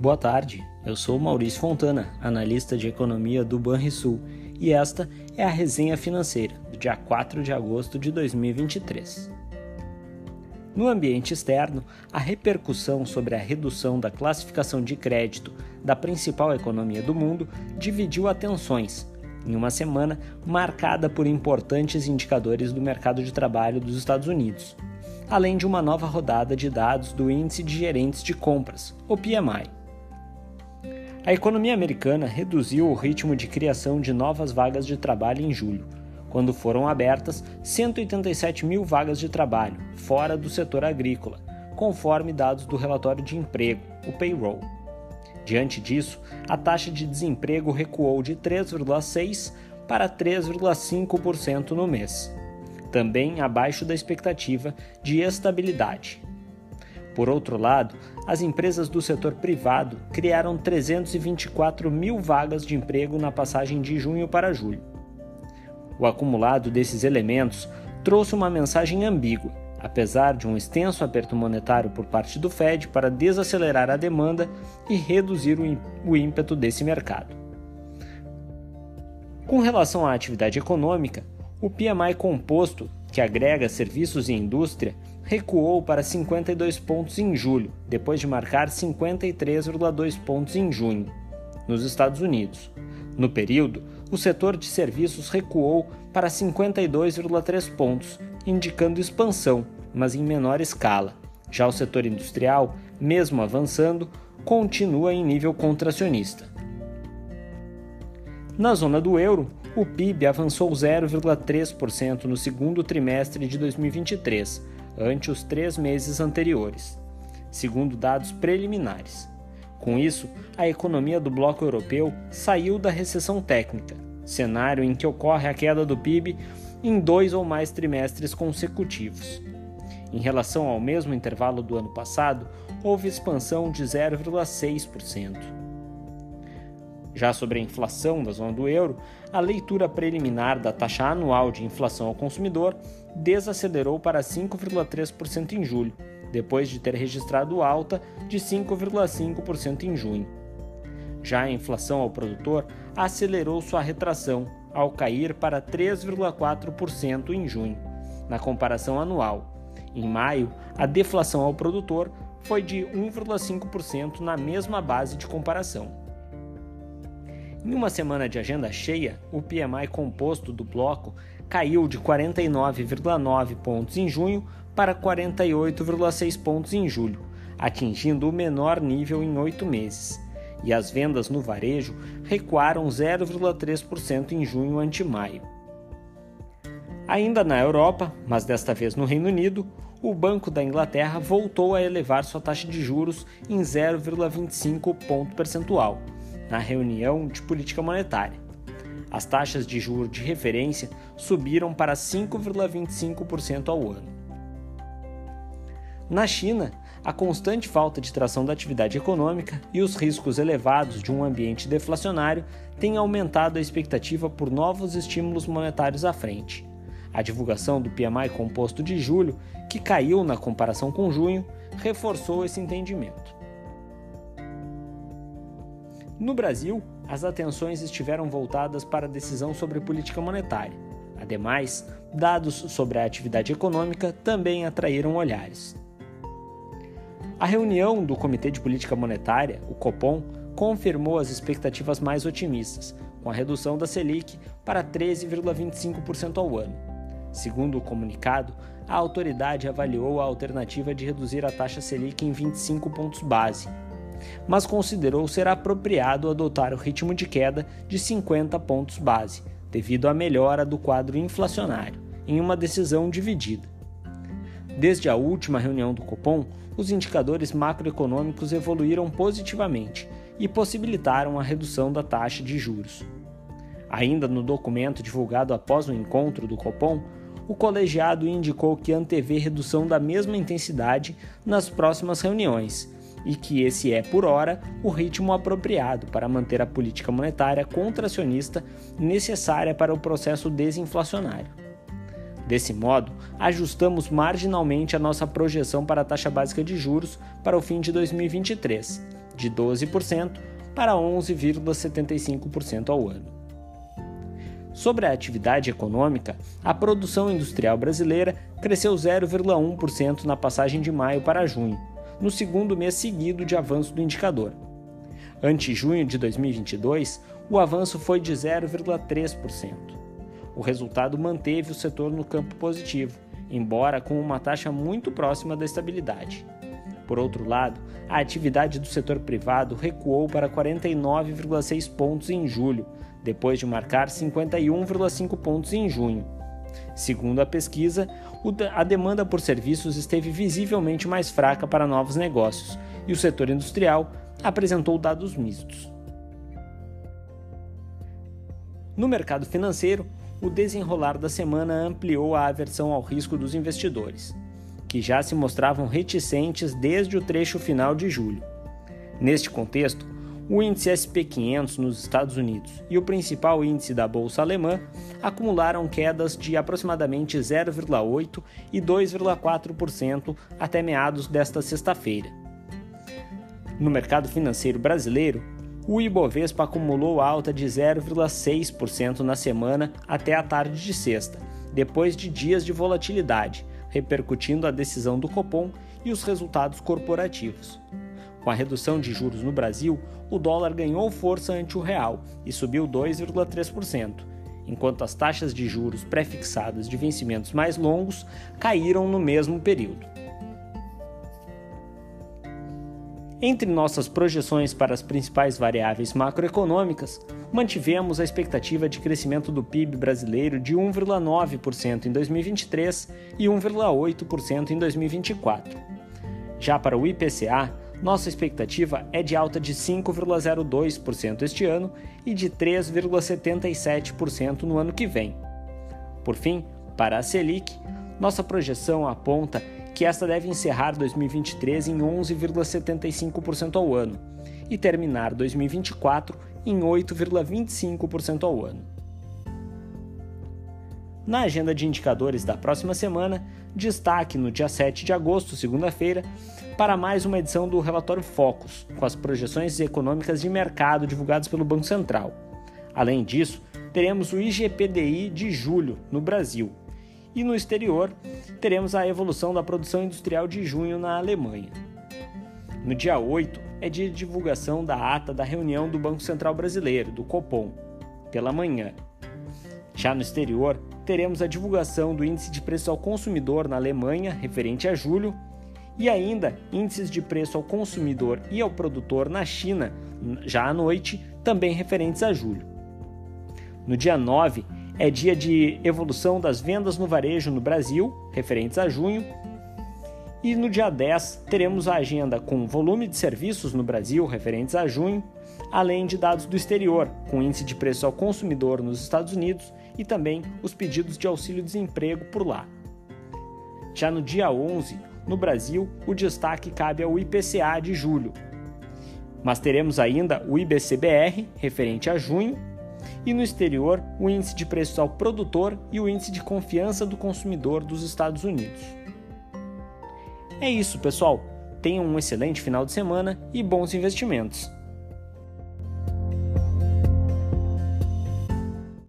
Boa tarde, eu sou Maurício Fontana, analista de economia do Banrisul, e esta é a resenha financeira do dia 4 de agosto de 2023. No ambiente externo, a repercussão sobre a redução da classificação de crédito da principal economia do mundo dividiu atenções, em uma semana marcada por importantes indicadores do mercado de trabalho dos Estados Unidos, além de uma nova rodada de dados do Índice de Gerentes de Compras, o PMI. A economia americana reduziu o ritmo de criação de novas vagas de trabalho em julho, quando foram abertas 187 mil vagas de trabalho fora do setor agrícola, conforme dados do relatório de emprego, o payroll. Diante disso, a taxa de desemprego recuou de 3,6% para 3,5% no mês, também abaixo da expectativa de estabilidade. Por outro lado, as empresas do setor privado criaram 324 mil vagas de emprego na passagem de junho para julho. O acumulado desses elementos trouxe uma mensagem ambígua, apesar de um extenso aperto monetário por parte do Fed para desacelerar a demanda e reduzir o ímpeto desse mercado. Com relação à atividade econômica, o PMI composto, que agrega serviços e indústria, recuou para 52 pontos em julho, depois de marcar 53,2 pontos em junho, nos Estados Unidos. No período, o setor de serviços recuou para 52,3 pontos, indicando expansão, mas em menor escala. Já o setor industrial, mesmo avançando, continua em nível contracionista. Na zona do euro, o PIB avançou 0,3% no segundo trimestre de 2023, ante os três meses anteriores, segundo dados preliminares. Com isso, a economia do bloco europeu saiu da recessão técnica, cenário em que ocorre a queda do PIB em dois ou mais trimestres consecutivos. Em relação ao mesmo intervalo do ano passado, houve expansão de 0,6%. Já sobre a inflação da zona do euro, a leitura preliminar da taxa anual de inflação ao consumidor desacelerou para 5,3% em julho, depois de ter registrado alta de 5,5% em junho. Já a inflação ao produtor acelerou sua retração, ao cair para 3,4% em junho, na comparação anual. Em maio, a deflação ao produtor foi de 1,5% na mesma base de comparação. Em uma semana de agenda cheia, o PMI composto do bloco caiu de 49,9 pontos em junho para 48,6 pontos em julho, atingindo o menor nível em oito meses. E as vendas no varejo recuaram 0,3% em junho ante maio. Ainda na Europa, mas desta vez no Reino Unido, o Banco da Inglaterra voltou a elevar sua taxa de juros em 0,25 ponto percentual na reunião de política monetária. As taxas de juros de referência subiram para 5,25% ao ano. Na China, a constante falta de tração da atividade econômica e os riscos elevados de um ambiente deflacionário têm aumentado a expectativa por novos estímulos monetários à frente. A divulgação do PMI composto de julho, que caiu na comparação com junho, reforçou esse entendimento. No Brasil, as atenções estiveram voltadas para a decisão sobre política monetária. Ademais, dados sobre a atividade econômica também atraíram olhares. A reunião do Comitê de Política Monetária, o Copom, confirmou as expectativas mais otimistas, com a redução da Selic para 13,25% ao ano. Segundo o comunicado, a autoridade avaliou a alternativa de reduzir a taxa Selic em 25 pontos base, mas considerou ser apropriado adotar o ritmo de queda de 50 pontos base, devido à melhora do quadro inflacionário, em uma decisão dividida. Desde a última reunião do Copom, os indicadores macroeconômicos evoluíram positivamente e possibilitaram a redução da taxa de juros. Ainda no documento divulgado após o encontro do Copom, o colegiado indicou que antevê redução da mesma intensidade nas próximas reuniões e que esse é, por hora, o ritmo apropriado para manter a política monetária contracionista necessária para o processo desinflacionário. Desse modo, ajustamos marginalmente a nossa projeção para a taxa básica de juros para o fim de 2023, de 12% para 11,75% ao ano. Sobre a atividade econômica, a produção industrial brasileira cresceu 0,1% na passagem de maio para junho, no segundo mês seguido de avanço do indicador. Ante junho de 2022, o avanço foi de 0,3%. O resultado manteve o setor no campo positivo, embora com uma taxa muito próxima da estabilidade. Por outro lado, a atividade do setor privado recuou para 49,6 pontos em julho, depois de marcar 51,5 pontos em junho. Segundo a pesquisa, a demanda por serviços esteve visivelmente mais fraca para novos negócios e o setor industrial apresentou dados mistos. No mercado financeiro, o desenrolar da semana ampliou a aversão ao risco dos investidores, que já se mostravam reticentes desde o trecho final de julho. Neste contexto, o índice SP500 nos Estados Unidos e o principal índice da bolsa alemã acumularam quedas de aproximadamente 0,8% e 2,4% até meados desta sexta-feira. No mercado financeiro brasileiro, o Ibovespa acumulou alta de 0,6% na semana até a tarde de sexta, depois de dias de volatilidade, repercutindo a decisão do Copom e os resultados corporativos. Com a redução de juros no Brasil, o dólar ganhou força ante o real e subiu 2,3%, enquanto as taxas de juros pré-fixadas de vencimentos mais longos caíram no mesmo período. Entre nossas projeções para as principais variáveis macroeconômicas, mantivemos a expectativa de crescimento do PIB brasileiro de 1,9% em 2023 e 1,8% em 2024. Já para o IPCA, nossa expectativa é de alta de 5,02% este ano e de 3,77% no ano que vem. Por fim, para a Selic, nossa projeção aponta que esta deve encerrar 2023 em 11,75% ao ano e terminar 2024 em 8,25% ao ano. Na agenda de indicadores da próxima semana, destaque no dia 7 de agosto, segunda-feira, para mais uma edição do relatório Focus, com as projeções econômicas de mercado divulgadas pelo Banco Central. Além disso, teremos o IGPDI de julho no Brasil, e no exterior, teremos a evolução da produção industrial de junho na Alemanha. No dia 8 é dia de divulgação da ata da reunião do Banco Central Brasileiro, do Copom, pela manhã. Já no exterior, teremos a divulgação do índice de preço ao consumidor na Alemanha, referente a julho, e ainda índices de preço ao consumidor e ao produtor na China, já à noite, também referentes a julho. No dia 9, é dia de evolução das vendas no varejo no Brasil, referentes a junho. E no dia 10 teremos a agenda com volume de serviços no Brasil, referentes a junho, além de dados do exterior, com índice de preço ao consumidor nos Estados Unidos e também os pedidos de auxílio-desemprego por lá. Já no dia 11, no Brasil, o destaque cabe ao IPCA de julho. Mas teremos ainda o IBCBR, referente a junho, e no exterior o índice de preços ao produtor e o índice de confiança do consumidor dos Estados Unidos. É isso, pessoal. Tenham um excelente final de semana e bons investimentos.